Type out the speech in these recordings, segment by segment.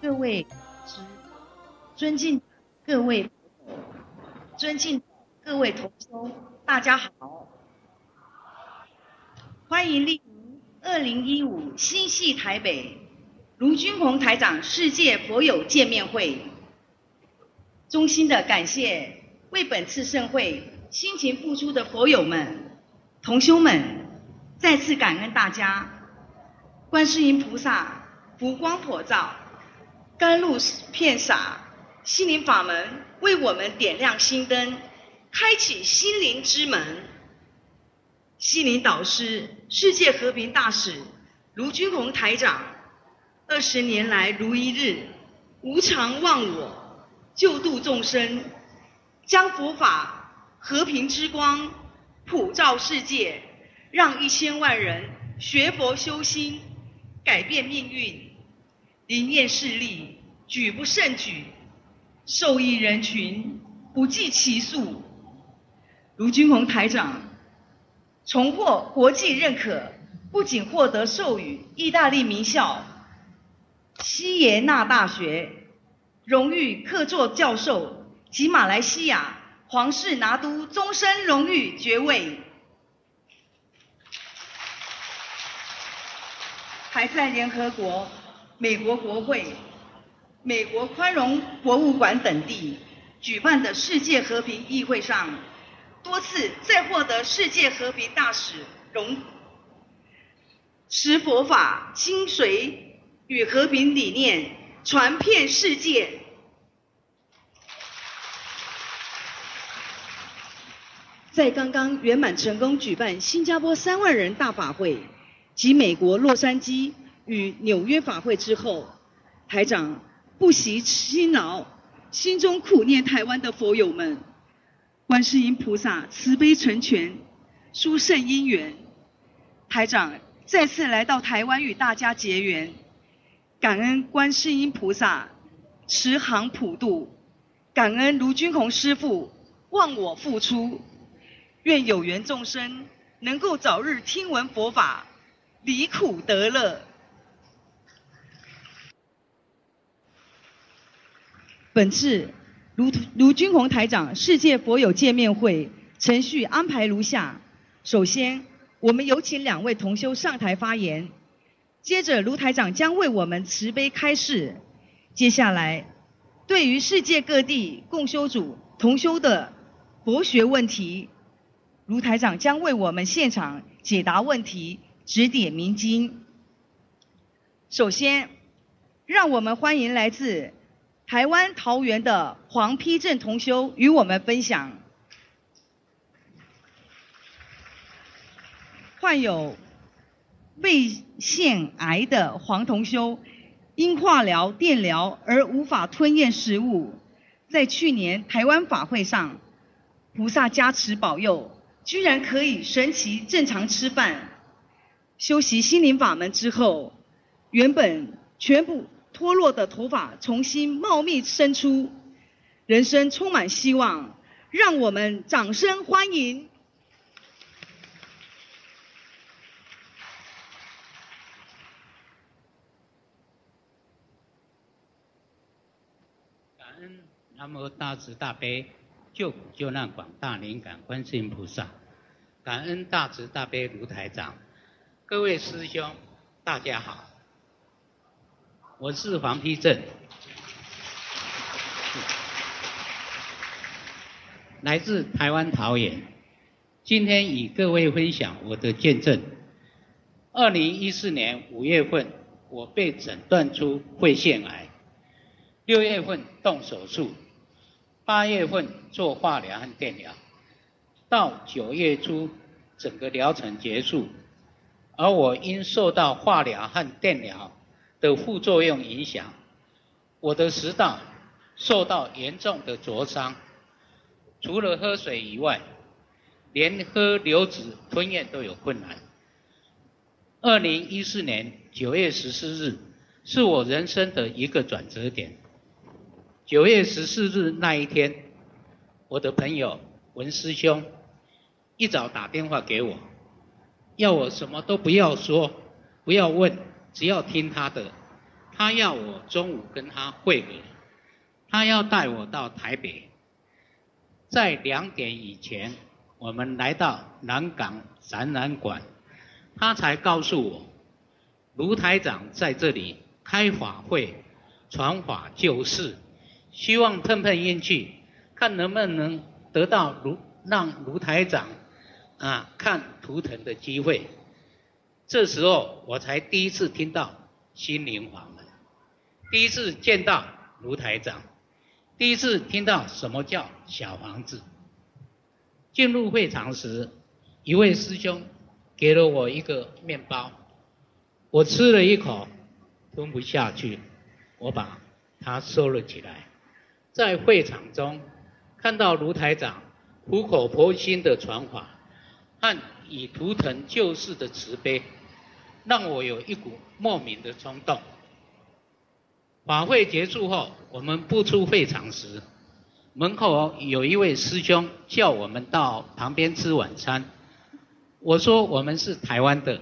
各位师，尊敬各位，尊敬各位同修，大家好，欢迎莅临二零一五新系台北卢军宏台长世界佛友见面会。衷心的感谢为本次盛会辛勤付出的佛友们、同修们，再次感恩大家。观世音菩萨福光普照，甘露片洒，心灵法门为我们点亮心灯，开启心灵之门。心灵导师、世界和平大使卢军宏台长，二十年来如一日，无常忘我。救度众生，将佛法和平之光普照世界，让一千万人学佛修心，改变命运。灵验势力举不胜举，受益人群不计其数。卢军宏台长重获国际认可，不仅获得授予意大利名校西耶纳大学。荣誉客座教授及马来西亚皇室拿督终身荣誉爵位，还在联合国、美国国会、美国宽容博物馆等地举办的世界和平议会上，多次再获得世界和平大使荣，持佛法精髓与和平理念。传遍世界。在刚刚圆满成功举办新加坡三万人大法会及美国洛杉矶与纽约法会之后，台长不惜辛劳，心中苦念台湾的佛友们，观世音菩萨慈悲成全，殊胜因缘，台长再次来到台湾与大家结缘。感恩观世音菩萨慈航普渡，感恩卢军宏师父忘我付出，愿有缘众生能够早日听闻佛法，离苦得乐。本次卢卢军宏台长世界佛友见面会程序安排如下：首先，我们有请两位同修上台发言。接着，卢台长将为我们慈悲开示。接下来，对于世界各地共修组同修的博学问题，卢台长将为我们现场解答问题，指点迷津。首先，让我们欢迎来自台湾桃园的黄丕正同修与我们分享。患有。胃腺癌的黄同修，因化疗、电疗而无法吞咽食物，在去年台湾法会上，菩萨加持保佑，居然可以神奇正常吃饭。修习心灵法门之后，原本全部脱落的头发重新茂密生出，人生充满希望，让我们掌声欢迎。感恩南无大慈大悲救苦救难广大灵感观世音菩萨，感恩大慈大悲卢台长，各位师兄大家好，我是黄丕正，来自台湾桃园，今天与各位分享我的见证。二零一四年五月份，我被诊断出肺腺癌，六月份动手术。八月份做化疗和电疗，到九月初整个疗程结束，而我因受到化疗和电疗的副作用影响，我的食道受到严重的灼伤，除了喝水以外，连喝流质吞咽都有困难。二零一四年九月十四日是我人生的一个转折点。九月十四日那一天，我的朋友文师兄一早打电话给我，要我什么都不要说，不要问，只要听他的。他要我中午跟他会合，他要带我到台北，在两点以前，我们来到南港展览馆，他才告诉我，卢台长在这里开法会，传法救世，希望碰碰运气，看能不能得到卢让卢台长啊看图腾的机会。这时候我才第一次听到心灵法门，第一次见到卢台长，第一次听到什么叫小房子。进入会场时，一位师兄给了我一个面包，我吃了一口，吞不下去，我把它收了起来。在会场中看到卢台长苦口婆心的传法和以图腾救世的慈悲。让我有一股莫名的冲动。法会结束后，我们步出会场时，门口有一位师兄叫我们到旁边吃晚餐。我说我们是台湾的，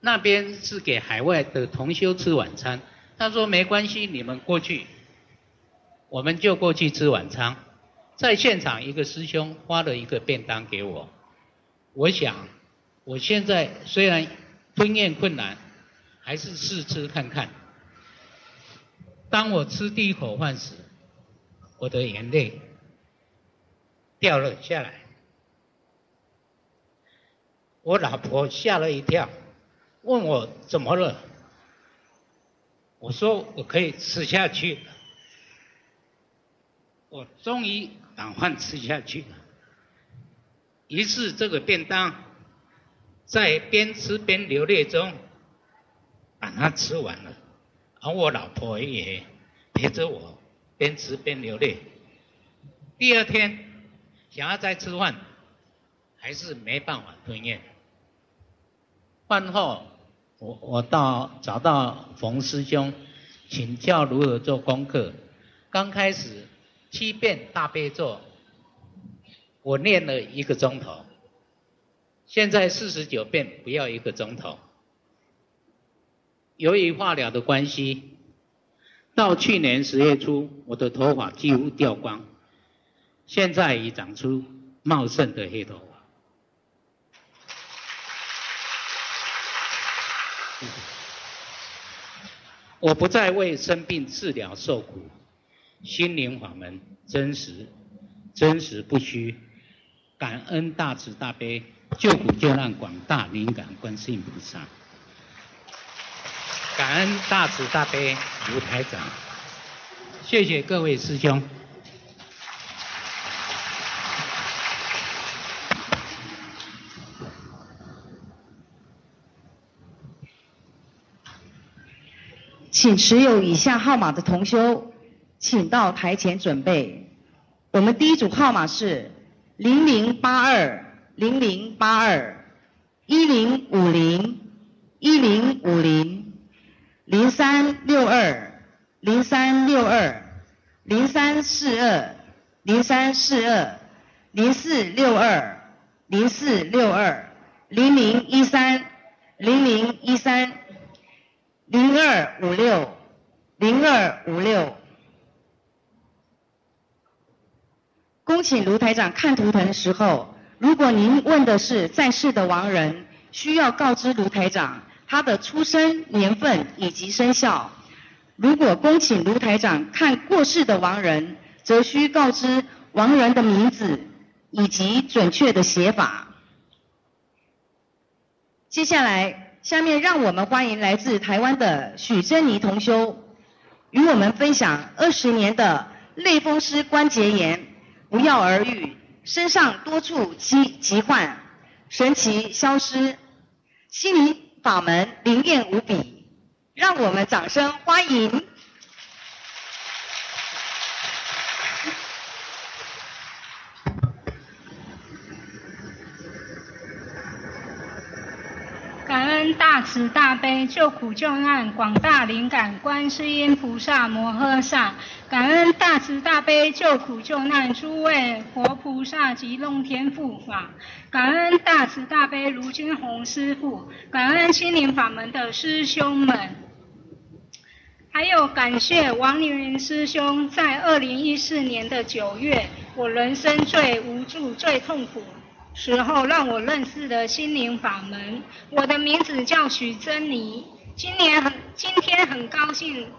那边是给海外的同修吃晚餐。他说没关系，你们过去，我们就过去吃晚餐。在现场，一个师兄发了一个便当给我。我想，我现在虽然。吞咽困难，还是试吃看看。当我吃第一口饭时，我的眼泪掉了下来。我老婆吓了一跳，问我怎么了。我说我可以吃下去。我终于把饭吃下去了。于是这个便当。在边吃边流泪中，把它吃完了，而我老婆也陪着我边吃边流泪。第二天想要再吃饭，还是没办法吞咽。饭后，我我到找到冯师兄请教如何做功课。刚开始七遍大悲咒，我念了一个钟头。现在四十九遍不要一个钟头。由于化疗的关系，到去年十月初，我的头发几乎掉光，现在已长出茂盛的黑头发。我不再为生病治疗受苦，心灵法门真实，真实不虚，感恩大慈大悲。救苦救难广大灵感观世音菩萨，感恩大慈大悲卢台长，谢谢各位师兄。请持有以下号码的同修，请到台前准备。我们第一组号码是零零八二。零零八二一零五零一零五零零三六二零三六二零三四二零三四二零四六二零四六二零零一三零零一三零二五六零二五六。恭请卢台长看图腾的时候。如果您问的是在世的亡人，需要告知卢台长他的出生年份以及生肖；如果恭请卢台长看过世的亡人，则需告知亡人的名字以及准确的写法。接下来，下面让我们欢迎来自台湾的许珍妮同修，与我们分享二十年的类风湿关节炎不药而愈。身上多处疾疾患，神奇消失，心灵法门灵验无比，让我们掌声欢迎。感恩大慈大悲救苦救难广大灵感观世音菩萨摩诃萨，感恩大慈大悲救苦救难诸位佛菩萨及龙天护法，感恩大慈大悲卢金红师父，感恩心灵法门的师兄们。还有感谢王凌云师兄，在二零一四年的九月，我人生最无助、最痛苦时候，让我认识的心灵法门。我的名字叫许珍妮，今年很今天很高兴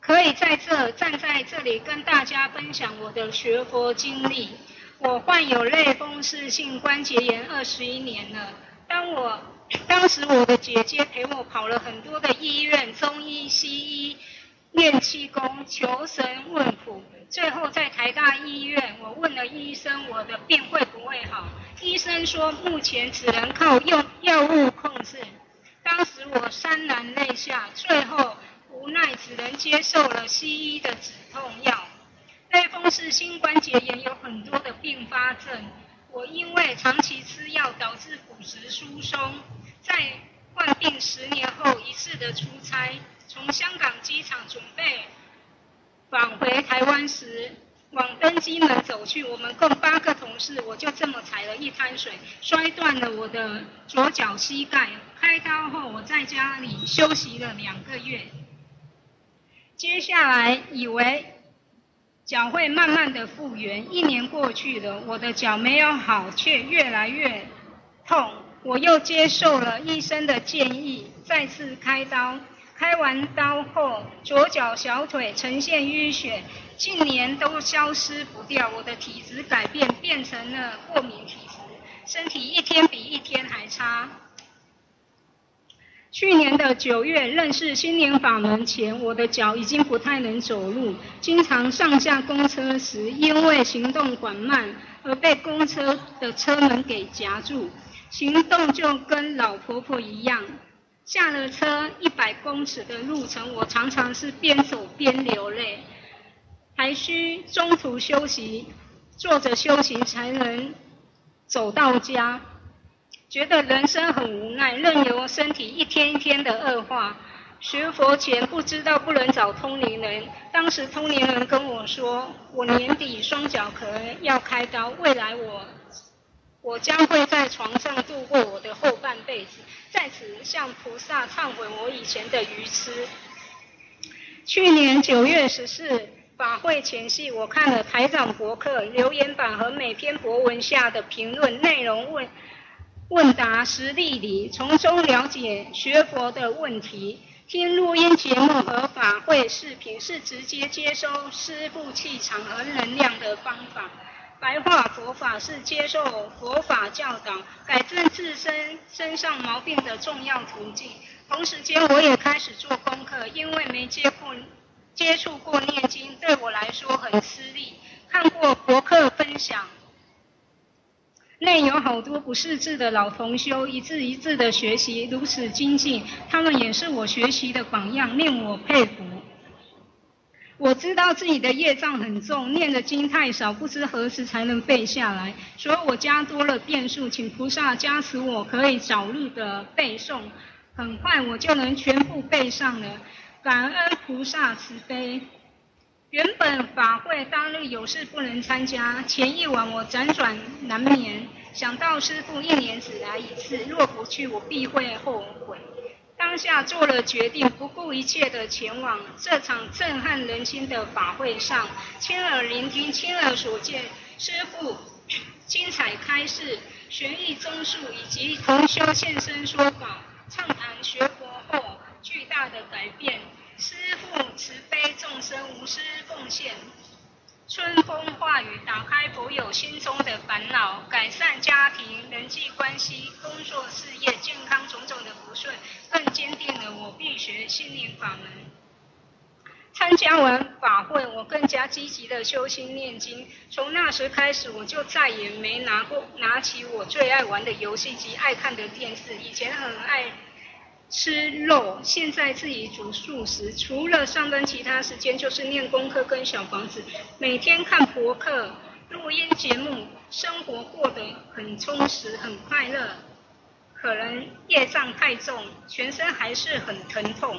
可以在这站在这里跟大家分享我的学佛经历。我患有类风湿性关节炎二十一年了，当我。当时我的姐姐陪我跑了很多的医院，中医、西医，练气功、求神问卜，最后在台大医院，我问了医生我的病会会好，医生说目前只能靠用药物控制。当时我潸然泪下，最后无奈只能接受了西医的止痛药。类风湿性关节炎有很多的并发症。我因为长期吃药导致骨质疏松，在患病十年后一次的出差，从香港机场准备返回台湾时，往登机门走去，我们共八个同事，我就这么踩了一滩水，摔断了我的左脚膝盖。开刀后，我在家里休息了两个月，接下来以为。脚会慢慢的复原，一年过去了，我的脚没有好，却越来越痛。我又接受了医生的建议，再次开刀。开完刀后，左脚小腿呈现淤血，近年都消失不掉。我的体质改变，变成了过敏体质，身体一天比一天还差。去年的九月认识心灵法门前，我的脚已经不太能走路，经常上下公车时，因为行动缓慢而被公车的车门给夹住，行动就跟老婆婆一样。下了车一百公尺的路程，我常常是边走边流泪，还需中途休息，坐着休息才能走到家。觉得人生很无奈，任由身体一天一天的恶化。学佛前不知道不能找通灵人，当时通灵人跟我说，我年底双脚可能要开刀，未来我我将会在床上度过我的后半辈子，在此向菩萨忏悔我以前的愚痴。去年九月十四法会前夕，我看了台长博客留言板和每篇博文下的评论内容问。问答实例里，从中了解学佛的问题。听录音节目和法会视频是直接接收师父气场和能量的方法。白话佛法是接受佛法教导，改正自身身上毛病的重要途径。同时间，我也开始做功课，因为没接过接触过念经，对我来说很吃力。看过博客分享。内有好多不识字的老同修，一字一字的学习，如此精进，他们也是我学习的榜样，令我佩服。我知道自己的业障很重，念的经太少，不知何时才能背下来，所以我加多了变数，请菩萨加持我，可以早日的背诵，很快我就能全部背上了。感恩菩萨慈悲。原本法会当日有事不能参加，前一晚我辗转难眠，想到师父一年只来一次，若不去我必会后悔。当下做了决定，不顾一切的前往这场震撼人心的法会上，亲耳聆听、亲耳所见师父精彩开示、玄义综述以及同修现身说法、畅谈学佛后巨大的改变。师父慈悲众生无私奉献，春风化雨打开佛友心中的烦恼，改善家庭人际关系、工作事业、健康种种的不顺，更坚定了我必学心灵法门。参加完法会，我更加积极的修心念经。从那时开始，我就再也没拿过拿起我最爱玩的游戏机、爱看的电视。以前很爱。吃肉，现在自己煮素食，除了上班，其他时间就是念功课跟小房子，每天看博客、录音节目，生活过得很充实、很快乐。可能业障太重，全身还是很疼痛。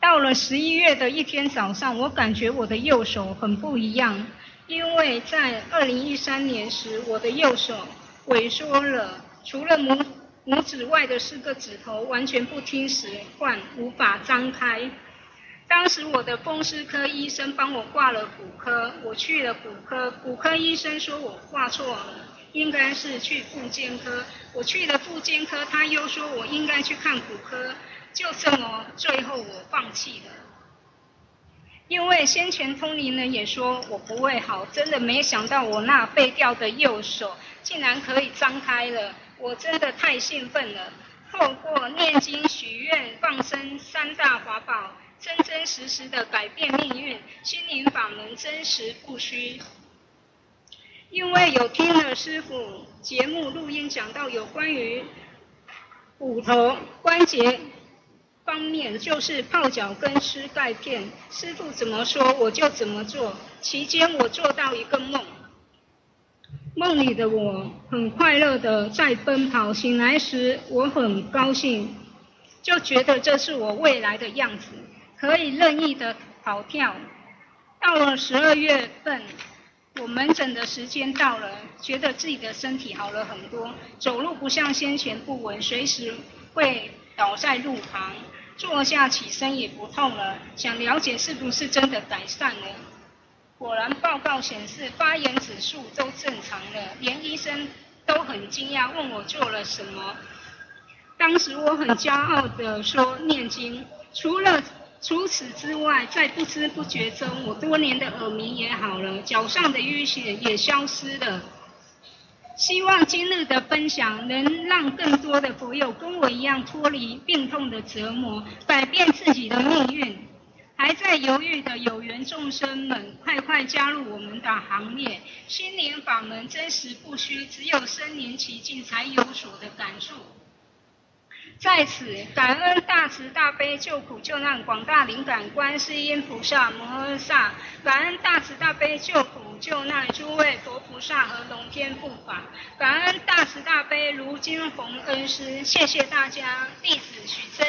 到了十一月的一天早上，我感觉我的右手很不一样，因为在二零一三年时，我的右手萎缩了，除了拇拇指外的四个指头完全不听使唤，无法张开。当时我的风湿科医生帮我挂了骨科，我去了骨科，骨科医生说我挂错了，应该是去复健科。我去了复健科，他又说我应该去看骨科，就这么最后我放弃了。因为先前通灵人也说我不会好，真的没想到我那废掉的右手竟然可以张开了，我真的太兴奋了。透过念经、许愿、放生三大法宝。真真实实的改变命运，心灵法门真实不虚。因为有听了师傅节目录音讲到有关于骨头关节方面，就是泡脚跟吃钙片，师傅怎么说我就怎么做。期间我做到一个梦，梦里的我很快乐的在奔跑，醒来时我很高兴，就觉得这是我未来的样子。可以任意的跑跳。到了十二月份，我门诊的时间到了，觉得自己的身体好了很多，走路不像先前不稳，随时会倒在路旁，坐下起身也不痛了。想了解是不是真的改善了？果然报告显示发炎指数都正常了，连医生都很惊讶，问我做了什么。当时我很骄傲的说念经，除了。除此之外，在不知不觉中，我多年的耳鸣也好了，脚上的淤血也消失了。希望今日的分享能让更多的朋友跟我一样脱离病痛的折磨，改变自己的命运。还在犹豫的有缘众生们，快快加入我们的行列！心灵法门真实不虚，只有身临其境才有所的感受。在此感恩大慈大悲救苦救难广大灵感观世音菩萨摩诃萨，感恩大慈大悲救苦救难诸位佛菩萨和龙天护法，感恩大慈大悲如金红恩师，谢谢大家，弟子许真。